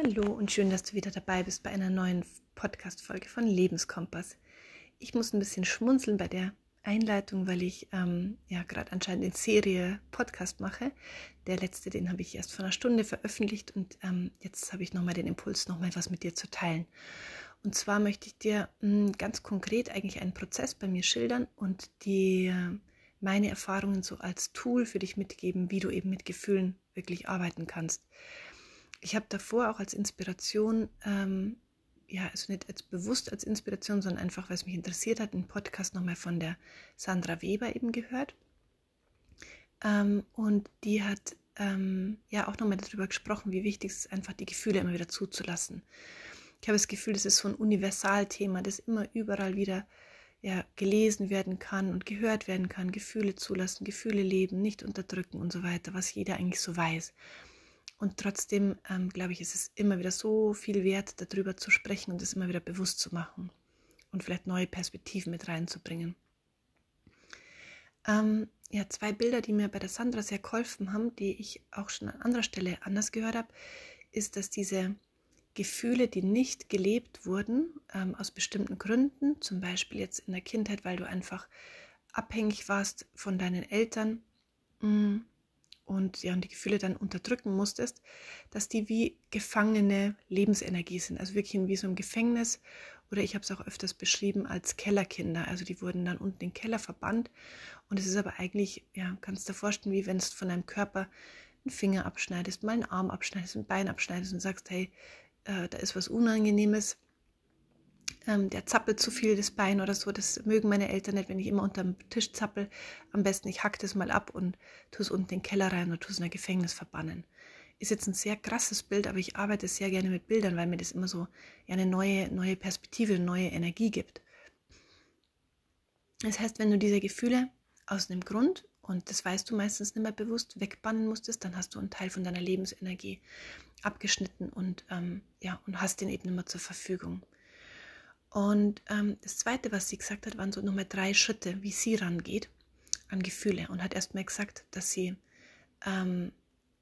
Hallo und schön, dass du wieder dabei bist bei einer neuen Podcast-Folge von Lebenskompass. Ich muss ein bisschen schmunzeln bei der Einleitung, weil ich ähm, ja gerade anscheinend in Serie Podcast mache. Der letzte, den habe ich erst vor einer Stunde veröffentlicht und ähm, jetzt habe ich nochmal den Impuls, nochmal was mit dir zu teilen. Und zwar möchte ich dir mh, hm, ganz konkret eigentlich einen Prozess bei mir schildern und äh, meine Erfahrungen so als Tool für dich mitgeben, wie du eben mit Gefühlen wirklich arbeiten kannst ich habe davor auch als Inspiration, ähm, ja, also nicht als bewusst als Inspiration, sondern einfach, weil es mich interessiert hat, einen Podcast nochmal von der Sandra Weber eben gehört. Ähm, und die hat ähm, ja auch nochmal darüber gesprochen, wie wichtig es ist, einfach die Gefühle immer wieder zuzulassen. Ich habe das Gefühl, das ist so ein Universalthema, das immer überall wieder ja, gelesen werden kann und gehört werden kann. Gefühle zulassen, Gefühle leben, nicht unterdrücken und so weiter, was jeder eigentlich so weiß. Und trotzdem, ähm, glaube ich, ist es immer wieder so viel wert, darüber zu sprechen und es immer wieder bewusst zu machen und vielleicht neue Perspektiven mit reinzubringen. Ähm, ja, zwei Bilder, die mir bei der Sandra sehr geholfen haben, die ich auch schon an anderer Stelle anders gehört habe, ist, dass diese Gefühle, die nicht gelebt wurden, ähm, aus bestimmten Gründen, zum Beispiel jetzt in der Kindheit, weil du einfach abhängig warst von deinen Eltern, mh, mm, und ja, und die Gefühle dann unterdrücken musstest, dass die wie gefangene Lebensenergie sind, also wirklich wie so ein Gefängnis. Oder ich habe es auch öfters beschrieben als Kellerkinder, also die wurden dann unten in den Keller verbannt. Und es ist aber eigentlich, ja, kannst du dir vorstellen, wie wenn du von deinem Körper einen Finger abschneidest, mal einen Arm abschneidest, ein Bein abschneidest und sagst, hey, äh, da ist was Unangenehmes, ähm, der zappelt zu viel das Bein oder so. Das mögen meine Eltern nicht, wenn ich immer unter dem Tisch zappel. Am besten, ich hack das mal ab und tue es unten in den Keller rein oder tue es in ein Gefängnis verbannen. Ist jetzt ein sehr krasses Bild, aber ich arbeite sehr gerne mit Bildern, weil mir das immer so eine neue, neue Perspektive, neue Energie gibt. Das heißt, wenn du diese Gefühle aus einem Grund, und das weißt du meistens nicht mehr bewusst, wegbannen musstest, dann hast du einen Teil von deiner Lebensenergie abgeschnitten und, ähm, ja, und hast den eben immer zur Verfügung. Und ähm, das Zweite, was sie gesagt hat, waren so nochmal drei Schritte, wie sie rangeht an Gefühle. Und hat erstmal gesagt, dass sie ähm,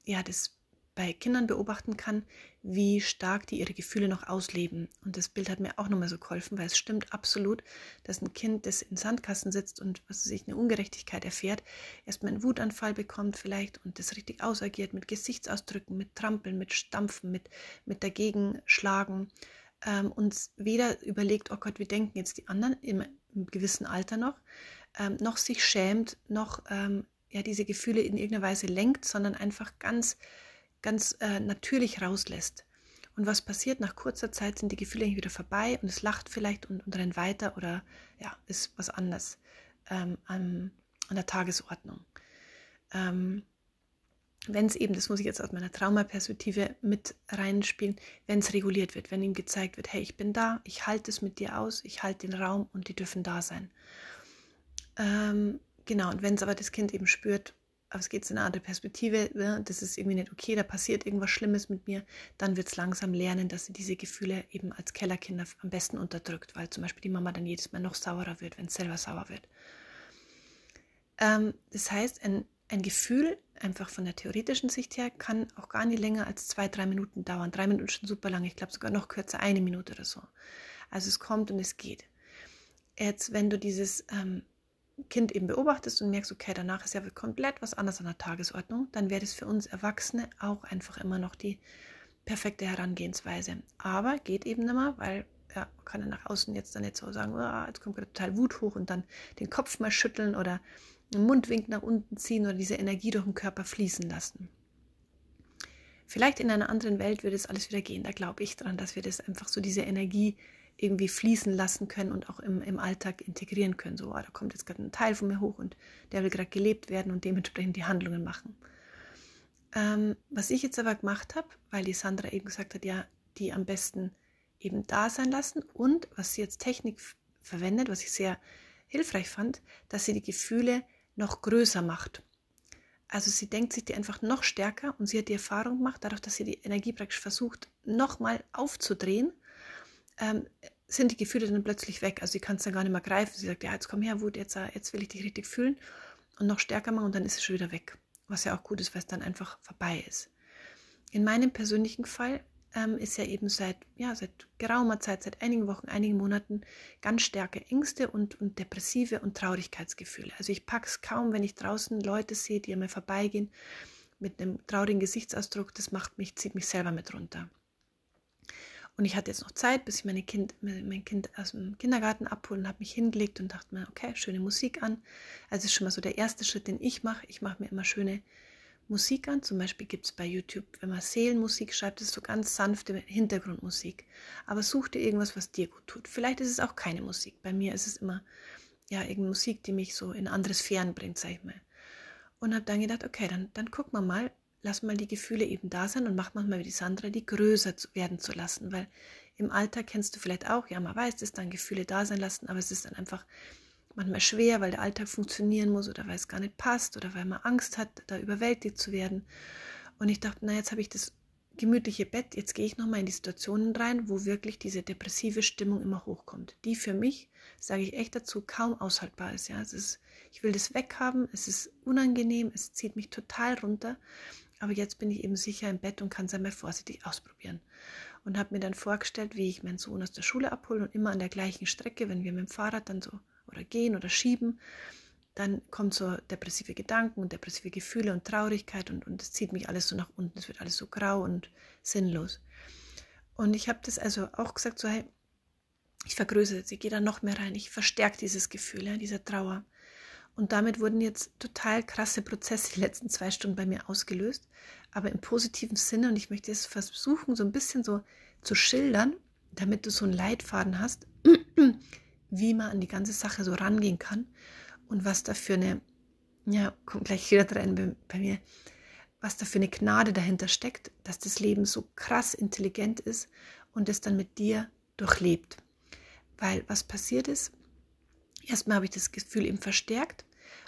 ja das bei Kindern beobachten kann, wie stark die ihre Gefühle noch ausleben. Und das Bild hat mir auch nochmal so geholfen, weil es stimmt absolut, dass ein Kind, das in Sandkasten sitzt und was sich eine Ungerechtigkeit erfährt, erstmal einen Wutanfall bekommt vielleicht und das richtig ausagiert mit Gesichtsausdrücken, mit Trampeln, mit Stampfen, mit, mit dagegen schlagen, ähm, uns weder überlegt, oh Gott, wie denken jetzt die anderen im, im gewissen Alter noch, ähm, noch sich schämt, noch ähm, ja, diese Gefühle in irgendeiner Weise lenkt, sondern einfach ganz, ganz äh, natürlich rauslässt. Und was passiert? Nach kurzer Zeit sind die Gefühle wieder vorbei und es lacht vielleicht und, und rennt weiter oder ja, ist was anderes ähm, an, an, der Tagesordnung. Ähm, wenn es eben, das muss ich jetzt aus meiner Traumaperspektive mit reinspielen, wenn es reguliert wird, wenn ihm gezeigt wird, hey, ich bin da, ich halte es mit dir aus, ich halte den Raum und die dürfen da sein. Ähm, genau, und wenn es aber das Kind eben spürt, aber es geht in eine andere Perspektive, ne, das ist irgendwie nicht okay, da passiert irgendwas Schlimmes mit mir, dann wird es langsam lernen, dass sie diese Gefühle eben als Kellerkinder am besten unterdrückt, weil zum Beispiel die Mama dann jedes Mal noch saurer wird, wenn es selber sauer wird. Ähm, das heißt, ein ein Gefühl, einfach von der theoretischen Sicht her, kann auch gar nicht länger als zwei, drei Minuten dauern. Drei Minuten schon super lang, ich glaube sogar noch kürzer, eine Minute oder so. Also es kommt und es geht. Jetzt, wenn du dieses ähm, Kind eben beobachtest und merkst, okay, danach ist ja komplett was anderes an der Tagesordnung, dann wäre das für uns Erwachsene auch einfach immer noch die perfekte Herangehensweise. Aber geht eben nicht mehr, weil ja, kann ja nach außen jetzt dann nicht so sagen, oh, jetzt kommt gerade total Wut hoch und dann den Kopf mal schütteln oder den Mundwink nach unten ziehen oder diese Energie durch den Körper fließen lassen. Vielleicht in einer anderen Welt würde es alles wieder gehen. Da glaube ich dran, dass wir das einfach so diese Energie irgendwie fließen lassen können und auch im, im Alltag integrieren können. So, oh, da kommt jetzt gerade ein Teil von mir hoch und der will gerade gelebt werden und dementsprechend die Handlungen machen. Ähm, was ich jetzt aber gemacht habe, weil die Sandra eben gesagt hat, ja, die am besten eben da sein lassen und was sie jetzt Technik verwendet, was ich sehr hilfreich fand, dass sie die Gefühle noch größer macht. Also sie denkt sich die einfach noch stärker und sie hat die Erfahrung gemacht, dadurch, dass sie die Energie praktisch versucht, nochmal aufzudrehen, ähm, sind die Gefühle dann plötzlich weg. Also sie kann es dann gar nicht mehr greifen. Sie sagt, ja, jetzt komm her, Wut, jetzt, äh, jetzt will ich dich richtig fühlen und noch stärker machen und dann ist es schon wieder weg. Was ja auch gut ist, weil es dann einfach vorbei ist. In meinem persönlichen Fall ähm, ist ja eben seit, ja, seit geraumer Zeit, seit einigen Wochen, einigen Monaten ganz starke Ängste und, und depressive und Traurigkeitsgefühle. Also ich packe es kaum, wenn ich draußen Leute sehe, die an mir vorbeigehen mit einem traurigen Gesichtsausdruck, das macht mich, zieht mich selber mit runter. Und ich hatte jetzt noch Zeit, bis ich meine kind, mein Kind aus dem Kindergarten abholen und habe mich hingelegt und dachte mir, okay, schöne Musik an. Also ist schon mal so der erste Schritt, den ich mache. Ich mache mir immer schöne Musik an. Zum Beispiel gibt es bei YouTube, wenn man Seelenmusik schreibt, ist so ganz sanfte Hintergrundmusik. Aber such dir irgendwas, was dir gut tut. Vielleicht ist es auch keine Musik. Bei mir ist es immer ja irgendeine Musik, die mich so in andere Sphären bringt, sag ich mal. Und habe dann gedacht, okay, dann, dann guck mal mal, lass mal die Gefühle eben da sein und mach mal wie die Sandra, die größer werden zu lassen, weil im Alltag kennst du vielleicht auch, ja, man weiß, dass dann Gefühle da sein lassen, aber es ist dann einfach manchmal schwer, weil der Alltag funktionieren muss oder weil es gar nicht passt oder weil man Angst hat, da überwältigt zu werden. Und ich dachte, na, jetzt habe ich das gemütliche Bett, jetzt gehe ich nochmal in die Situationen rein, wo wirklich diese depressive Stimmung immer hochkommt, die für mich, sage ich echt dazu, kaum aushaltbar ist. Ja, es ist, ich will das weghaben, es ist unangenehm, es zieht mich total runter aber jetzt bin ich eben sicher im Bett und kann es einmal vorsichtig ausprobieren. Und habe mir dann vorgestellt, wie ich meinen Sohn aus der Schule abhole und immer an der gleichen Strecke, wenn wir mit dem Fahrrad dann so oder gehen oder schieben, dann kommt so depressive Gedanken und depressive Gefühle und Traurigkeit und, und es zieht mich alles so nach unten. Es wird alles so grau und sinnlos. Und ich habe das also auch gesagt, so hey, ich vergrößere ich gehe da noch mehr rein, ich verstärke dieses Gefühl, ja, dieser Trauer. Und damit wurden jetzt total krasse Prozesse die letzten zwei Stunden bei mir ausgelöst, aber im positiven Sinne. Und ich möchte es versuchen, so ein bisschen so zu schildern, damit du so einen Leitfaden hast, wie man an die ganze Sache so rangehen kann und was da für eine, ja, kommt gleich wieder rein bei, bei mir, was da für eine Gnade dahinter steckt, dass das Leben so krass intelligent ist und es dann mit dir durchlebt. Weil was passiert ist, erstmal habe ich das Gefühl eben verstärkt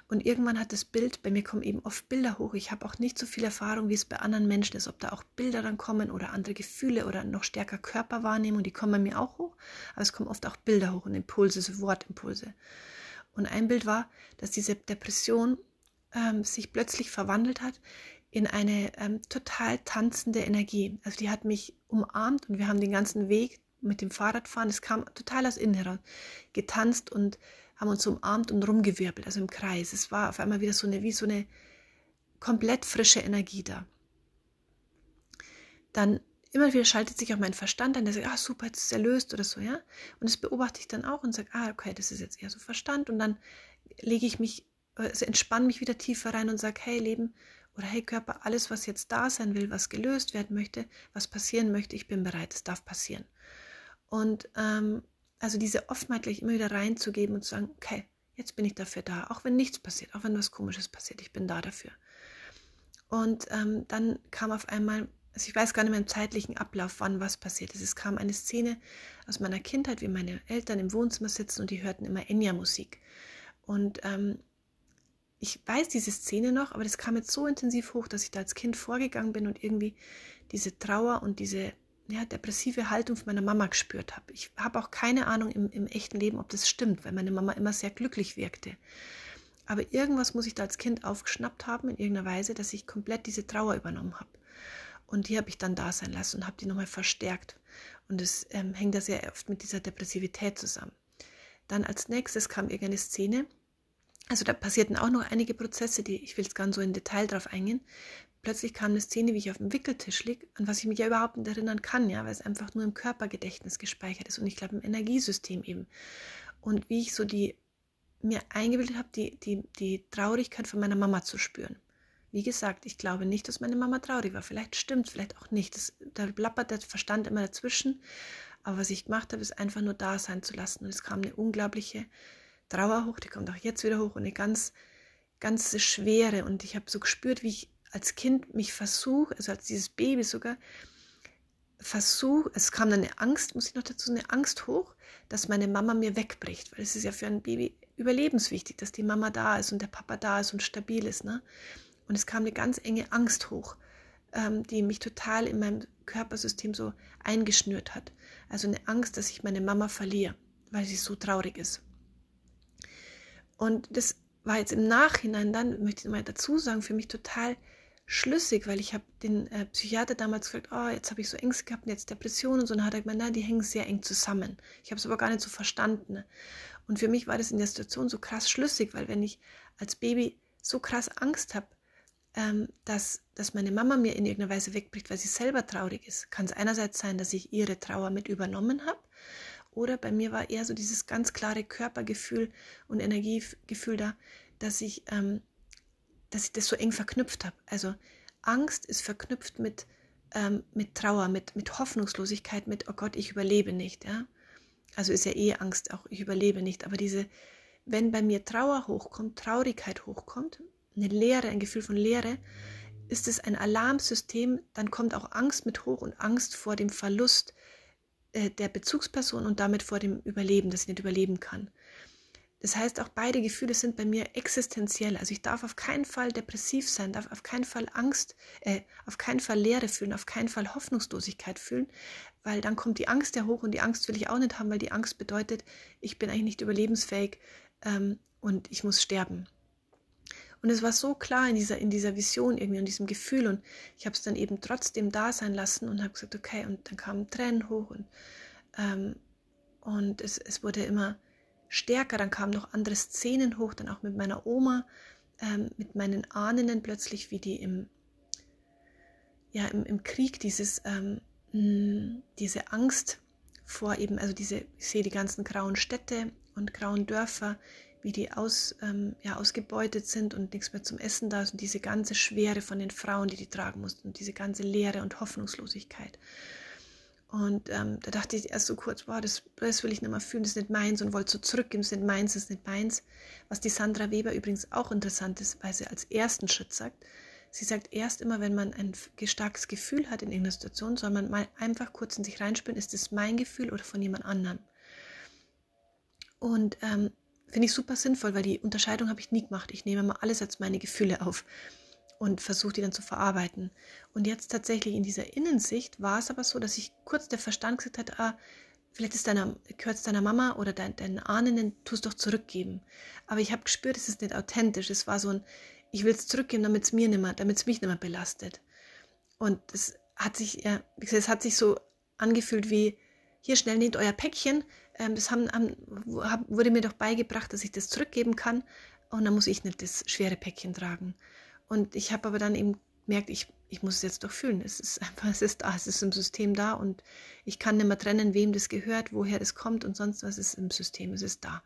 und irgendwann hat das Bild, bei mir kommen eben oft Bilder hoch. Ich habe auch nicht so viel Erfahrung, wie es bei anderen Menschen ist, ob da auch Bilder dann kommen oder andere Gefühle oder noch stärker Körperwahrnehmung, die kommen bei mir auch hoch. Aber es kommen oft auch Bilder hoch und Impulse, so Wortimpulse. Und ein Bild war, dass diese Depression ähm, sich plötzlich verwandelt hat in eine ähm, total tanzende Energie. Also die hat mich umarmt und wir haben den ganzen Weg mit dem Fahrradfahren, es kam total aus innen heraus, getanzt und haben uns umarmt und rumgewirbelt, also im Kreis. Es war auf einmal wieder so eine, wie so eine komplett frische Energie da. Dann immer wieder schaltet sich auch mein Verstand an, der sagt, ah super, jetzt ist er löst oder so, ja. Und das beobachte ich dann auch und sage, ah okay, das ist jetzt eher so Verstand. Und dann lege ich mich, also entspanne mich wieder tiefer rein und sage, hey Leben oder hey Körper, alles, was jetzt da sein will, was gelöst werden möchte, was passieren möchte, ich bin bereit, es darf passieren. Und ähm, also diese Offenheit gleich immer wieder reinzugeben und zu sagen, okay, jetzt bin ich dafür da, auch wenn nichts passiert, auch wenn was Komisches passiert, ich bin da dafür. Und ähm, dann kam auf einmal, also ich weiß gar nicht mehr im zeitlichen Ablauf, wann was passiert ist. Es kam eine Szene aus meiner Kindheit, wie meine Eltern im Wohnzimmer sitzen und die hörten immer Enya-Musik. Und ähm, ich weiß diese Szene noch, aber das kam jetzt so intensiv hoch, dass ich da als Kind vorgegangen bin und irgendwie diese Trauer und diese ja, depressive Haltung von meiner Mama gespürt habe. Ich habe auch keine Ahnung im, im echten Leben, ob das stimmt, weil meine Mama immer sehr glücklich wirkte. Aber irgendwas muss ich da als Kind aufgeschnappt haben, in irgendeiner Weise, dass ich komplett diese Trauer übernommen habe. Und die habe ich dann da sein lassen und habe die nochmal verstärkt. Und es ähm, hängt da sehr oft mit dieser Depressivität zusammen. Dann als nächstes kam irgendeine Szene. Also da passierten auch noch einige Prozesse, die ich will jetzt gar nicht so in Detail drauf eingehen, plötzlich kam eine Szene, wie ich auf dem Wickeltisch liege, an was ich mich ja überhaupt nicht erinnern kann, ja, weil es einfach nur im Körpergedächtnis gespeichert ist und ich glaube im Energiesystem eben. Und wie ich so die mir eingebildet habe, die, die, die Traurigkeit von meiner Mama zu spüren. Wie gesagt, ich glaube nicht, dass meine Mama traurig war. Vielleicht stimmt, vielleicht auch nicht. Das, da plappert der Verstand immer dazwischen. Aber was ich gemacht habe, ist einfach nur da sein zu lassen. Und es kam eine unglaubliche Trauer hoch, die kommt auch jetzt wieder hoch und eine ganz, ganz schwere. Und ich habe so gespürt, wie ich als Kind mich versuche, also als dieses Baby sogar, versuche, es kam dann eine Angst, muss ich noch dazu, eine Angst hoch, dass meine Mama mir wegbricht, weil es ist ja für ein Baby überlebenswichtig, dass die Mama da ist und der Papa da ist und stabil ist. Ne? Und es kam eine ganz enge Angst hoch, ähm, die mich total in meinem Körpersystem so eingeschnürt hat. Also eine Angst, dass ich meine Mama verliere, weil sie so traurig ist. Und das war jetzt im Nachhinein dann, möchte ich mal dazu sagen, für mich total schlüssig, weil ich habe den äh, Psychiater damals gefragt, oh, jetzt habe ich so Ängste gehabt und jetzt Depressionen und so. Und dann hat er gemeint, nein, die hängen sehr eng zusammen. Ich habe es aber gar nicht so verstanden. Und für mich war das in der Situation so krass schlüssig, weil wenn ich als Baby so krass Angst habe, ähm, dass, dass meine Mama mir in irgendeiner Weise wegbricht, weil sie selber traurig ist, kann es einerseits sein, dass ich ihre Trauer mit übernommen habe. Oder bei mir war eher so dieses ganz klare Körpergefühl und Energiegefühl da, dass ich ähm, dass ich das so eng verknüpft habe. Also Angst ist verknüpft mit, ähm, mit Trauer, mit, mit Hoffnungslosigkeit, mit, oh Gott, ich überlebe nicht. Ja? Also ist ja eh Angst auch, ich überlebe nicht. Aber diese, wenn bei mir Trauer hochkommt, Traurigkeit hochkommt, eine Leere, ein Gefühl von Leere, ist es ein Alarmsystem, dann kommt auch Angst mit hoch und Angst vor dem Verlust äh, der Bezugsperson und damit vor dem Überleben, dass ich nicht überleben kann. Das heißt, auch beide Gefühle sind bei mir existenziell. Also ich darf auf keinen Fall depressiv sein, darf auf keinen Fall Angst, äh, auf keinen Fall Leere fühlen, auf keinen Fall Hoffnungslosigkeit fühlen, weil dann kommt die Angst ja hoch und die Angst will ich auch nicht haben, weil die Angst bedeutet, ich bin eigentlich nicht überlebensfähig ähm, und ich muss sterben. Und es war so klar in dieser, in dieser Vision, irgendwie in diesem Gefühl. Und ich habe es dann eben trotzdem da sein lassen und habe gesagt, okay, und dann kamen Tränen hoch und, ähm, und es, es wurde immer stärker. Dann kamen noch andere Szenen hoch, dann auch mit meiner Oma, ähm, mit meinen Ahnen plötzlich, wie die im, ja, im, im Krieg dieses, ähm, mh, diese Angst vor eben, also diese, ich sehe die ganzen grauen Städte und grauen Dörfer, wie die aus, ähm, ja, ausgebeutet sind und nichts mehr zum Essen da ist und diese ganze Schwere von den Frauen, die die tragen mussten und diese ganze Leere und Hoffnungslosigkeit. Und ähm, da dachte ich erst so kurz, boah, das, das will ich nicht mehr fühlen, das ist nicht meins und wollte so zurückgeben, das ist nicht meins, das ist nicht meins. Was die Sandra Weber übrigens auch interessant ist, weil sie als ersten Schritt sagt, sie sagt erst immer, wenn man ein starkes Gefühl hat in irgendeiner Situation, soll man mal einfach kurz in sich reinspüren, ist das mein Gefühl oder von jemand anderem. Und ähm, finde ich super sinnvoll, weil die Unterscheidung habe ich nie gemacht. Ich nehme mal alles als meine Gefühle auf und versuche die dann zu verarbeiten. Und jetzt tatsächlich in dieser Innensicht war es aber so, dass ich kurz der Verstand gesagt hat, ah, vielleicht ist deiner, gehört es deiner Mama oder dein, deinen Ahnen, tu es doch zurückgeben. Aber ich habe gespürt, es ist nicht authentisch. Es war so ein, ich will es zurückgeben, damit es mir nimmer, damit es mich nicht mehr belastet. Und es hat sich, ja, wie gesagt, es hat sich so angefühlt wie, hier schnell nehmt euer Päckchen. Ähm, das haben, haben, wurde mir doch beigebracht, dass ich das zurückgeben kann. Und dann muss ich nicht das schwere Päckchen tragen. Und ich habe aber dann eben gemerkt, ich, ich muss es jetzt doch fühlen. Es ist einfach, es ist da, es ist im System da und ich kann nicht mehr trennen, wem das gehört, woher das kommt und sonst was ist im System, es ist da.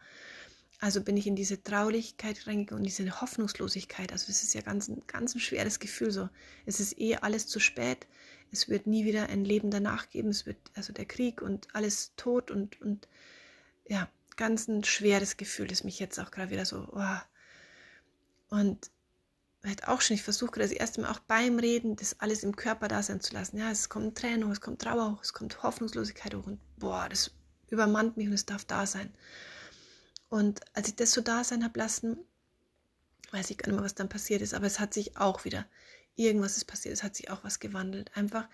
Also bin ich in diese Traulichkeit reingegangen und diese Hoffnungslosigkeit. Also es ist ja ganz, ganz ein schweres Gefühl so. Es ist eh alles zu spät. Es wird nie wieder ein Leben danach geben. Es wird also der Krieg und alles tot und, und ja, ganz ein schweres Gefühl, das mich jetzt auch gerade wieder so, oh. Und halt auch schon, ich versuche das erste Mal auch beim Reden, das alles im Körper da sein zu lassen. Ja, es kommt Tränen hoch, es kommt Trauer hoch, es kommt Hoffnungslosigkeit hoch und boah, das übermannt mich und es darf da sein. Und als ich das so da sein habe lassen, weiß ich gar nicht mehr, was dann passiert ist, aber es hat sich auch wieder, irgendwas ist passiert, es hat sich auch was gewandelt. Einfach,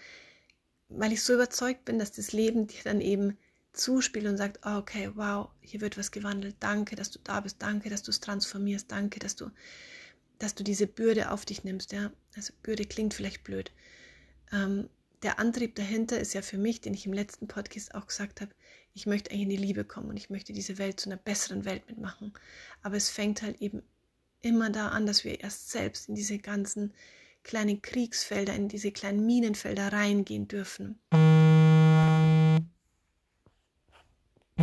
weil ich so überzeugt bin, dass das Leben dir dann eben zuspielt und sagt, oh, okay, wow, hier wird was gewandelt, danke, dass du da bist, danke, dass du es transformierst, danke, dass du dass du diese Bürde auf dich nimmst. Ja? Also Bürde klingt vielleicht blöd. Ähm, der Antrieb dahinter ist ja für mich, den ich im letzten Podcast auch gesagt habe, ich möchte eigentlich in die Liebe kommen und ich möchte diese Welt zu einer besseren Welt mitmachen. Aber es fängt halt eben immer da an, dass wir erst selbst in diese ganzen kleinen Kriegsfelder, in diese kleinen Minenfelder reingehen dürfen.